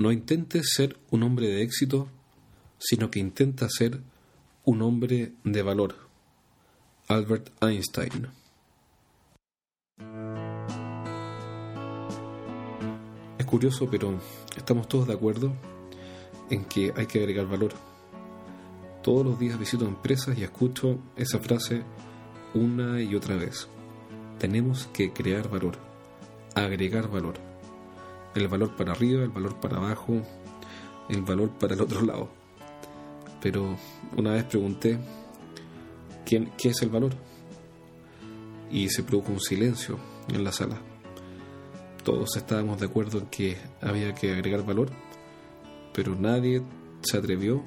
No intentes ser un hombre de éxito, sino que intenta ser un hombre de valor. Albert Einstein. Es curioso, pero estamos todos de acuerdo en que hay que agregar valor. Todos los días visito empresas y escucho esa frase una y otra vez. Tenemos que crear valor, agregar valor el valor para arriba, el valor para abajo, el valor para el otro lado. Pero una vez pregunté, ¿quién, ¿qué es el valor? Y se produjo un silencio en la sala. Todos estábamos de acuerdo en que había que agregar valor, pero nadie se atrevió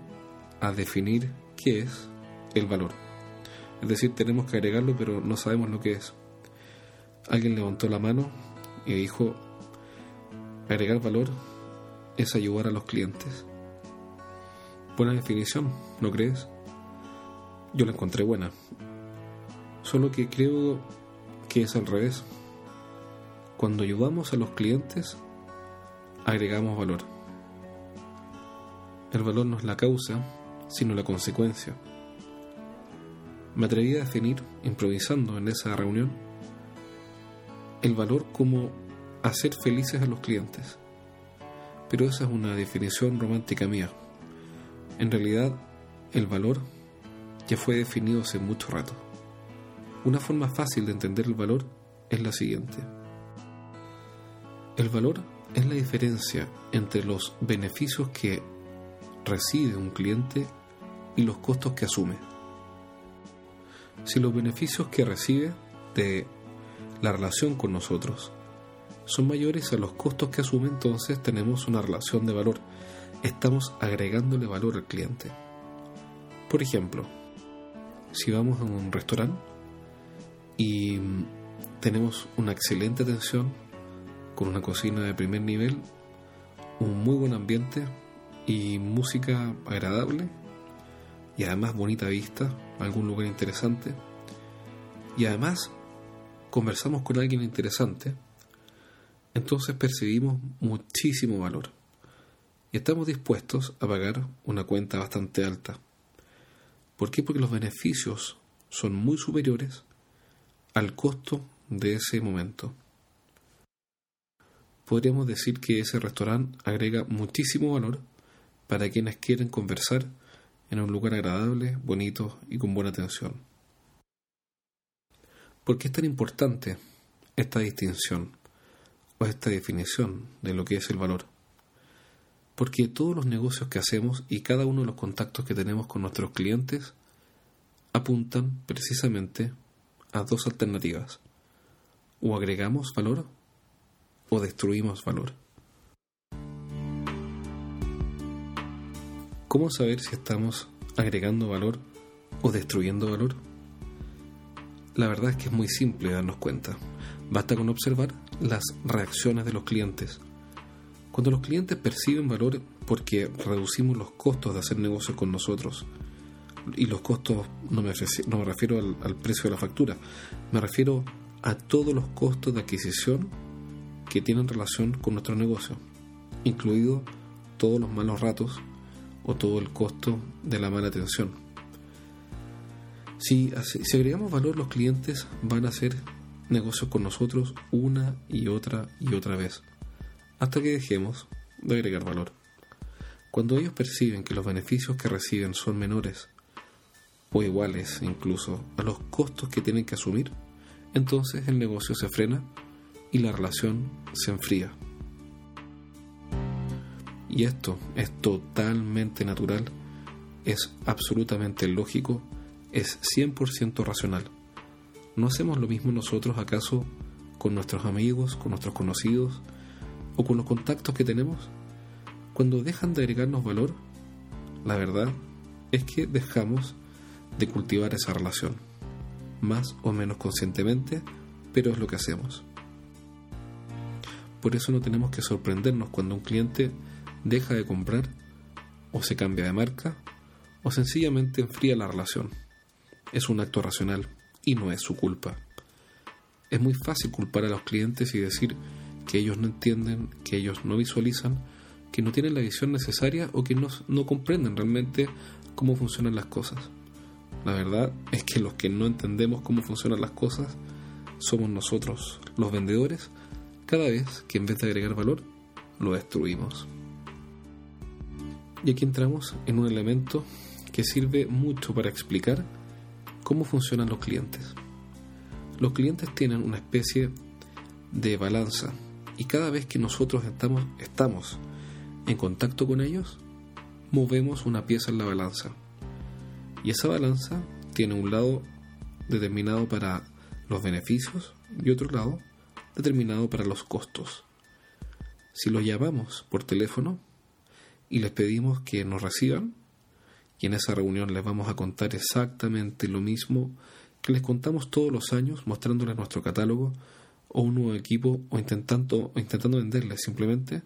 a definir qué es el valor. Es decir, tenemos que agregarlo, pero no sabemos lo que es. Alguien levantó la mano y dijo, Agregar valor es ayudar a los clientes. Buena definición, ¿no crees? Yo la encontré buena. Solo que creo que es al revés. Cuando ayudamos a los clientes, agregamos valor. El valor no es la causa, sino la consecuencia. Me atreví a definir, improvisando en esa reunión, el valor como hacer felices a los clientes. Pero esa es una definición romántica mía. En realidad, el valor ya fue definido hace mucho rato. Una forma fácil de entender el valor es la siguiente. El valor es la diferencia entre los beneficios que recibe un cliente y los costos que asume. Si los beneficios que recibe de la relación con nosotros son mayores a los costos que asume, entonces tenemos una relación de valor. Estamos agregándole valor al cliente. Por ejemplo, si vamos a un restaurante y tenemos una excelente atención con una cocina de primer nivel, un muy buen ambiente y música agradable y además bonita vista, algún lugar interesante y además conversamos con alguien interesante, entonces percibimos muchísimo valor y estamos dispuestos a pagar una cuenta bastante alta. ¿Por qué? Porque los beneficios son muy superiores al costo de ese momento. Podríamos decir que ese restaurante agrega muchísimo valor para quienes quieren conversar en un lugar agradable, bonito y con buena atención. ¿Por qué es tan importante esta distinción? Esta definición de lo que es el valor. Porque todos los negocios que hacemos y cada uno de los contactos que tenemos con nuestros clientes apuntan precisamente a dos alternativas. O agregamos valor o destruimos valor. ¿Cómo saber si estamos agregando valor o destruyendo valor? La verdad es que es muy simple darnos cuenta. Basta con observar las reacciones de los clientes. Cuando los clientes perciben valor porque reducimos los costos de hacer negocios con nosotros, y los costos no me, no me refiero al, precio de la factura, me refiero a todos los costos de adquisición que tienen relación con nuestro negocio, incluido todos los malos ratos o todo el costo de la mala atención. Si, si agregamos valor, los clientes van a hacer negocios con nosotros una y otra y otra vez, hasta que dejemos de agregar valor. Cuando ellos perciben que los beneficios que reciben son menores o iguales incluso a los costos que tienen que asumir, entonces el negocio se frena y la relación se enfría. Y esto es totalmente natural, es absolutamente lógico, es 100% racional. ¿No hacemos lo mismo nosotros acaso con nuestros amigos, con nuestros conocidos o con los contactos que tenemos? Cuando dejan de agregarnos valor, la verdad es que dejamos de cultivar esa relación, más o menos conscientemente, pero es lo que hacemos. Por eso no tenemos que sorprendernos cuando un cliente deja de comprar o se cambia de marca o sencillamente enfría la relación. Es un acto racional y no es su culpa. Es muy fácil culpar a los clientes y decir que ellos no entienden, que ellos no visualizan, que no tienen la visión necesaria o que no, no comprenden realmente cómo funcionan las cosas. La verdad es que los que no entendemos cómo funcionan las cosas somos nosotros, los vendedores, cada vez que en vez de agregar valor, lo destruimos. Y aquí entramos en un elemento que sirve mucho para explicar cómo funcionan los clientes. Los clientes tienen una especie de balanza y cada vez que nosotros estamos, en contacto con ellos, movemos una pieza en la balanza. Y esa balanza tiene un lado determinado para los beneficios y otro lado determinado para los costos. Si los llamamos por teléfono, y les pedimos que nos reciban y en esa reunión les vamos a contar exactamente lo mismo que les contamos todos los años mostrándoles nuestro catálogo o un nuevo equipo o intentando, intentando venderles simplemente,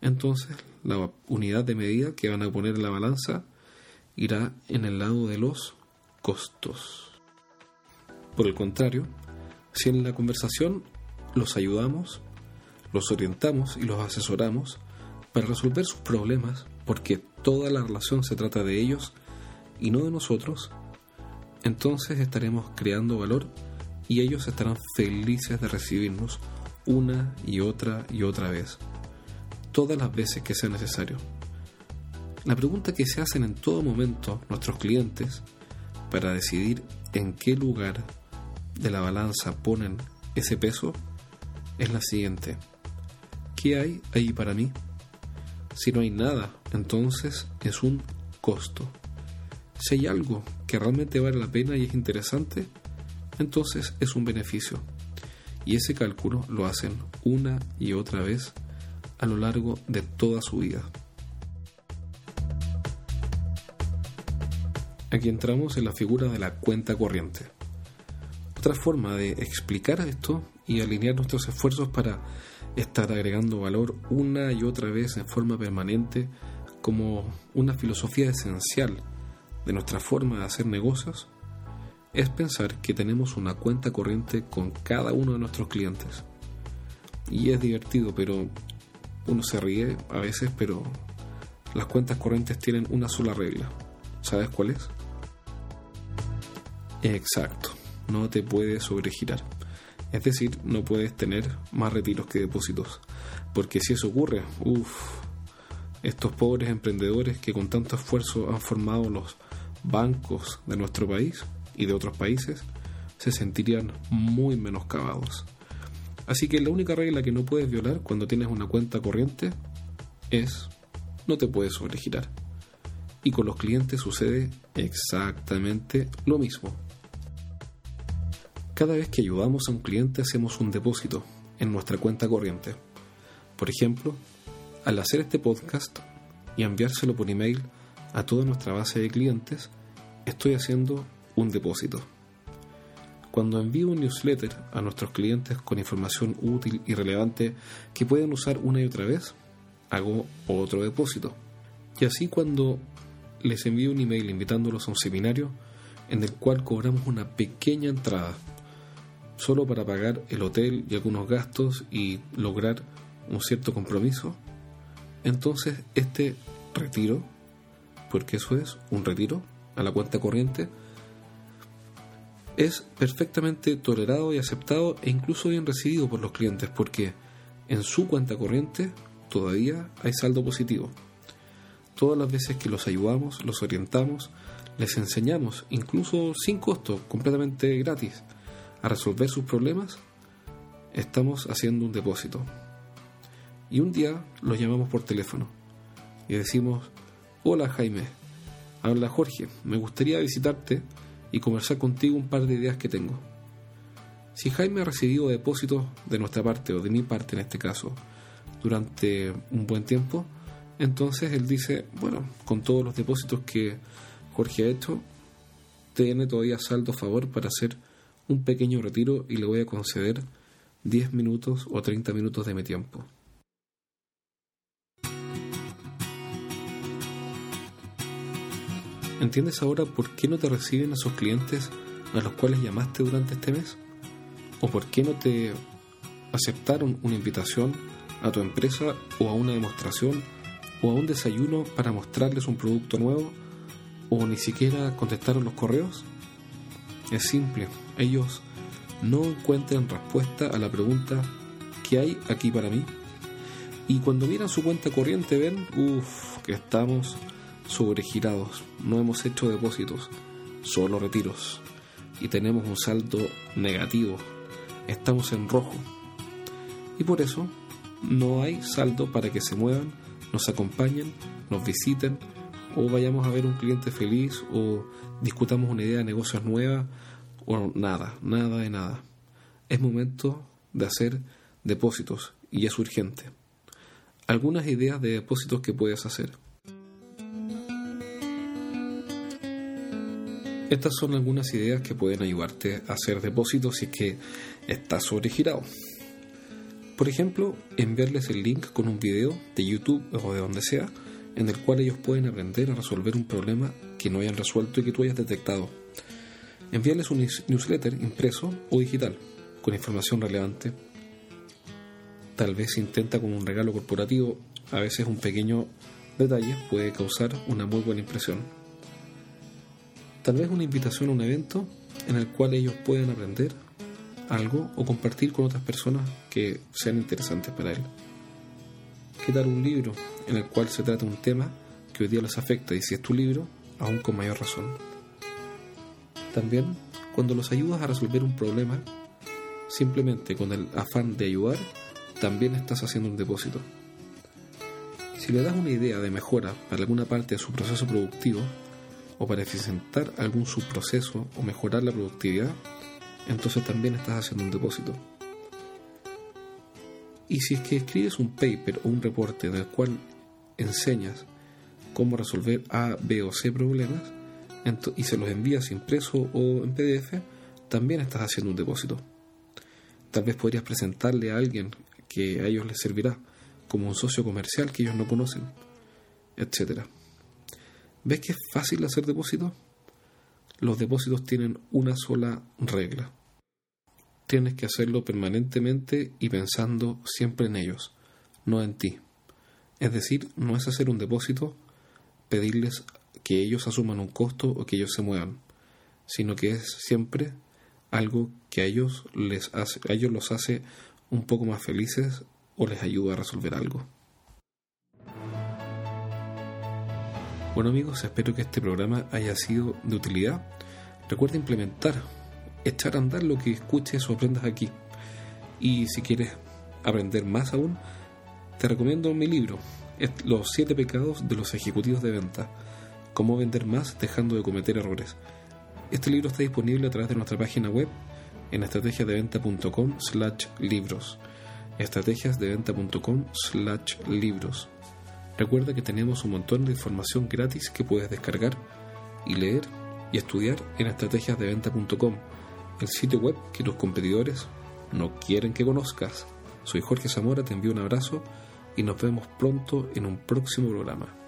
entonces la unidad de medida que van a poner en la balanza irá en el lado de los costos. Por el contrario, si en la conversación los ayudamos, los orientamos y los asesoramos, para resolver sus problemas, porque toda la relación se trata de ellos y no de nosotros, entonces estaremos creando valor y ellos estarán felices de recibirnos una y otra y otra vez, todas las veces que sea necesario. La pregunta que se hacen en todo momento nuestros clientes para decidir en qué lugar de la balanza ponen ese peso es la siguiente. ¿Qué hay ahí para mí? Si no hay nada, entonces es un costo. Si hay algo que realmente vale la pena y es interesante, entonces es un beneficio. Y ese cálculo lo hacen una y otra vez a lo largo de toda su vida. Aquí entramos en la figura de la cuenta corriente. Otra forma de explicar esto y alinear nuestros esfuerzos para estar agregando valor una y otra vez en forma permanente como una filosofía esencial de nuestra forma de hacer negocios es pensar que tenemos una cuenta corriente con cada uno de nuestros clientes. Y es divertido, pero uno se ríe a veces, pero las cuentas corrientes tienen una sola regla. ¿Sabes cuál es? Exacto, no te puedes sobregirar. Es decir, no puedes tener más retiros que depósitos. Porque si eso ocurre, uff, estos pobres emprendedores que con tanto esfuerzo han formado los bancos de nuestro país y de otros países, se sentirían muy menoscabados. Así que la única regla que no puedes violar cuando tienes una cuenta corriente es no te puedes sobregirar. Y con los clientes sucede exactamente lo mismo. Cada vez que ayudamos a un cliente hacemos un depósito en nuestra cuenta corriente. Por ejemplo, al hacer este podcast y enviárselo por email a toda nuestra base de clientes, estoy haciendo un depósito. Cuando envío un newsletter a nuestros clientes con información útil y relevante que pueden usar una y otra vez, hago otro depósito. Y así cuando les envío un email invitándolos a un seminario en el cual cobramos una pequeña entrada solo para pagar el hotel y algunos gastos y lograr un cierto compromiso, entonces este retiro, porque eso es un retiro a la cuenta corriente, es perfectamente tolerado y aceptado e incluso bien recibido por los clientes porque en su cuenta corriente todavía hay saldo positivo. Todas las veces que los ayudamos, los orientamos, les enseñamos, incluso sin costo, completamente gratis, a resolver sus problemas, estamos haciendo un depósito. Y un día los llamamos por teléfono y decimos, hola Jaime, habla Jorge, me gustaría visitarte y conversar contigo un par de ideas que tengo. Si Jaime ha recibido depósitos de nuestra parte o de mi parte en este caso durante un buen tiempo, entonces él dice, bueno, con todos los depósitos que Jorge ha hecho, tiene todavía saldo a favor para hacer un pequeño retiro y le voy a conceder 10 minutos o 30 minutos de mi tiempo. ¿Entiendes ahora por qué no te reciben esos clientes a los cuales llamaste durante este mes? ¿O por qué no te aceptaron una invitación a tu empresa o a una demostración o a un desayuno para mostrarles un producto nuevo o ni siquiera contestaron los correos? Es simple, ellos no encuentran respuesta a la pregunta ¿qué hay aquí para mí? Y cuando miran su cuenta corriente ven, uff, que estamos sobregirados, no hemos hecho depósitos, solo retiros y tenemos un saldo negativo, estamos en rojo. Y por eso no hay saldo para que se muevan, nos acompañen, nos visiten o vayamos a ver un cliente feliz o discutamos una idea de negocios nueva o nada, nada de nada. Es momento de hacer depósitos y es urgente. Algunas ideas de depósitos que puedes hacer. Estas son algunas ideas que pueden ayudarte a hacer depósitos si es que estás sobregirado. Por ejemplo, enviarles el link con un video de YouTube o de donde sea en el cual ellos pueden aprender a resolver un problema que no hayan resuelto y que tú hayas detectado. Enviarles un newsletter impreso o digital con información relevante. Tal vez intenta con un regalo corporativo, a veces un pequeño detalle puede causar una muy buena impresión tal vez una invitación a un evento en el cual ellos pueden aprender algo o compartir con otras personas que sean interesantes para él. ¿Qué un libro en el cual se trata un tema que hoy día les afecta y si es tu libro, aún con mayor razón? También, cuando los ayudas a resolver un problema, simplemente con el afán de ayudar, también estás haciendo un depósito. Si le das una idea de mejora para alguna parte de su proceso productivo, o para eficientar algún subproceso o mejorar la productividad, entonces también estás haciendo un depósito. Y si es que escribes un paper o un reporte en el cual enseñas cómo resolver A, B o C problemas y se los envías impreso o en PDF, también estás haciendo un depósito. Tal vez podrías presentarle a alguien que a ellos les servirá como un socio comercial que ellos no conocen, etcétera. ¿Ves que es fácil hacer depósitos? Los depósitos tienen una sola regla. Tienes que hacerlo permanentemente y pensando siempre en ellos, no en ti. Es decir, no es hacer un depósito, pedirles que ellos asuman un costo o que ellos se muevan, sino que es siempre algo que a ellos, les a ellos los hace un poco más felices o les ayuda a resolver algo. Bueno amigos, espero que este programa haya sido de utilidad. Recuerda implementar, echar a andar lo que escuches o aprendas aquí. Y si quieres aprender más aún, te recomiendo mi libro, Los siete pecados de los ejecutivos de venta. Cómo vender más dejando de cometer errores. Este libro está disponible a través de nuestra página web en estrategiasdeventa.com slash libros. estrategiasdeventa.com slash libros. Recuerda que tenemos un montón de información gratis que puedes descargar y leer y estudiar en estrategiasdeventa.com, el sitio web que tus competidores no quieren que conozcas. Soy Jorge Zamora, te envío un abrazo y nos vemos pronto en un próximo programa.